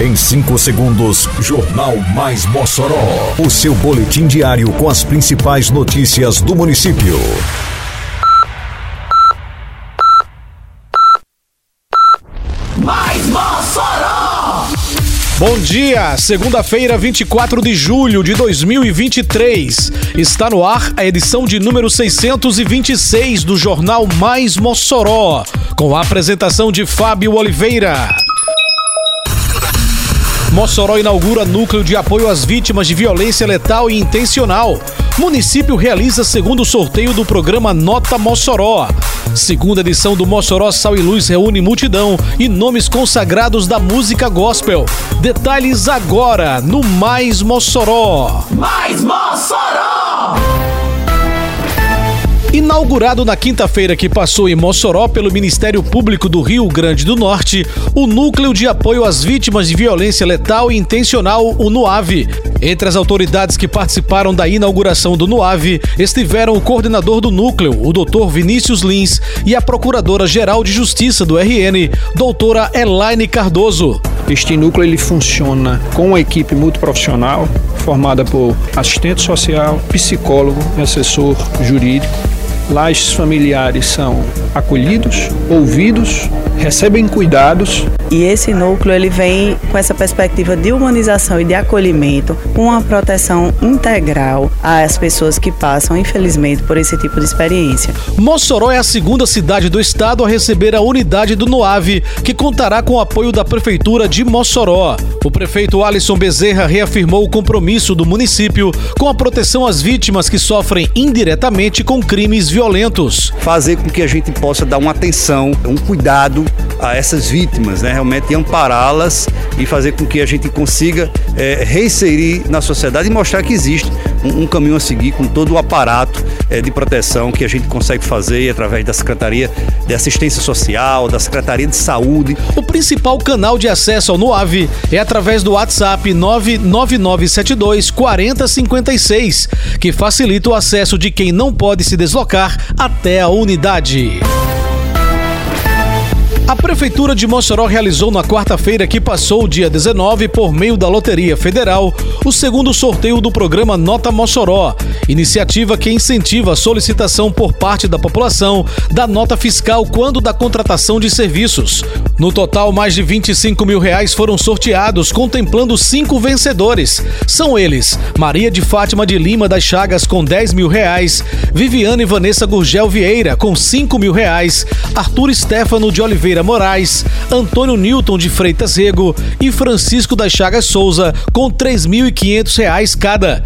Em 5 segundos, Jornal Mais Mossoró. O seu boletim diário com as principais notícias do município. Mais Mossoró! Bom dia, segunda-feira, 24 de julho de 2023. Está no ar a edição de número 626 do Jornal Mais Mossoró, com a apresentação de Fábio Oliveira. Mossoró inaugura núcleo de apoio às vítimas de violência letal e intencional. Município realiza segundo sorteio do programa Nota Mossoró. Segunda edição do Mossoró Sal e Luz reúne multidão e nomes consagrados da música gospel. Detalhes agora no Mais Mossoró. Mais Mossoró! Inaugurado na quinta-feira que passou em Mossoró pelo Ministério Público do Rio Grande do Norte, o Núcleo de Apoio às Vítimas de Violência Letal e Intencional, o NUAV. Entre as autoridades que participaram da inauguração do NUAV estiveram o coordenador do núcleo, o Dr. Vinícius Lins, e a Procuradora-Geral de Justiça do RN, doutora Elaine Cardoso. Este núcleo ele funciona com uma equipe multiprofissional formada por assistente social, psicólogo assessor jurídico Lá esses familiares são acolhidos, ouvidos, recebem cuidados. E esse núcleo ele vem com essa perspectiva de humanização e de acolhimento, com uma proteção integral às pessoas que passam, infelizmente, por esse tipo de experiência. Mossoró é a segunda cidade do estado a receber a unidade do NOAV, que contará com o apoio da prefeitura de Mossoró. O prefeito Alisson Bezerra reafirmou o compromisso do município com a proteção às vítimas que sofrem indiretamente com crimes violentos violentos. Fazer com que a gente possa dar uma atenção, um cuidado a essas vítimas, né? realmente ampará-las e fazer com que a gente consiga é, reinserir na sociedade e mostrar que existe um, um caminho a seguir com todo o aparato é, de proteção que a gente consegue fazer através da Secretaria de Assistência Social, da Secretaria de Saúde. O principal canal de acesso ao NOAV é através do WhatsApp 99972 4056, que facilita o acesso de quem não pode se deslocar até a unidade. A Prefeitura de Mossoró realizou na quarta-feira que passou, dia 19, por meio da Loteria Federal, o segundo sorteio do programa Nota Mossoró, iniciativa que incentiva a solicitação por parte da população da nota fiscal quando da contratação de serviços. No total, mais de 25 mil reais foram sorteados, contemplando cinco vencedores. São eles: Maria de Fátima de Lima das Chagas com 10 mil reais, Viviane Vanessa Gurgel Vieira com 5 mil reais, Arthur Stefano de Oliveira Moraes, Antônio Newton de Freitas Rego e Francisco das Chagas Souza, com R$ 3.500 cada.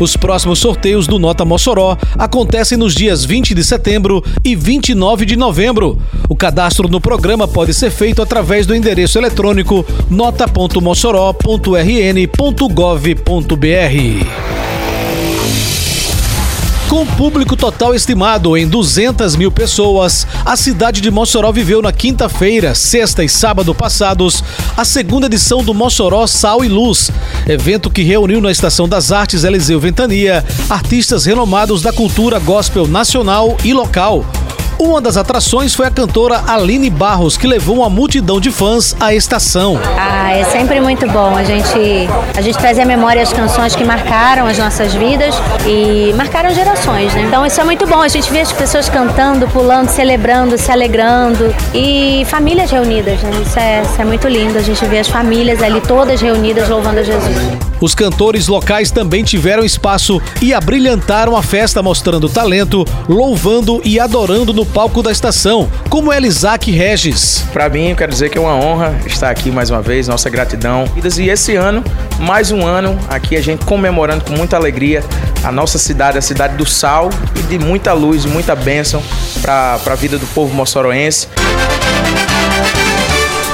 Os próximos sorteios do Nota Mossoró acontecem nos dias 20 de setembro e 29 de novembro. O cadastro no programa pode ser feito através do endereço eletrônico nota.mossoró.rn.gov.br. Com público total estimado em 200 mil pessoas, a cidade de Mossoró viveu na quinta-feira, sexta e sábado passados a segunda edição do Mossoró Sal e Luz, evento que reuniu na Estação das Artes Eliseu Ventania artistas renomados da cultura gospel nacional e local. Uma das atrações foi a cantora Aline Barros, que levou uma multidão de fãs à estação. Ah, é sempre muito bom a gente, a gente trazer à memória as canções que marcaram as nossas vidas e marcaram gerações, né? Então isso é muito bom, a gente vê as pessoas cantando, pulando, celebrando, se alegrando e famílias reunidas, né? Isso é, isso é muito lindo, a gente vê as famílias ali todas reunidas louvando a Jesus. Os cantores locais também tiveram espaço e abrilhantaram a festa mostrando talento, louvando e adorando no palco da estação, como Elisac Regis. Para mim, eu quero dizer que é uma honra estar aqui mais uma vez, nossa gratidão. E esse ano, mais um ano, aqui a gente comemorando com muita alegria a nossa cidade, a cidade do sal e de muita luz, muita bênção para a vida do povo moçoroense.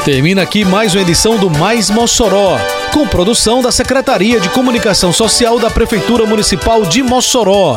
Termina aqui mais uma edição do Mais Mossoró, com produção da Secretaria de Comunicação Social da Prefeitura Municipal de Mossoró.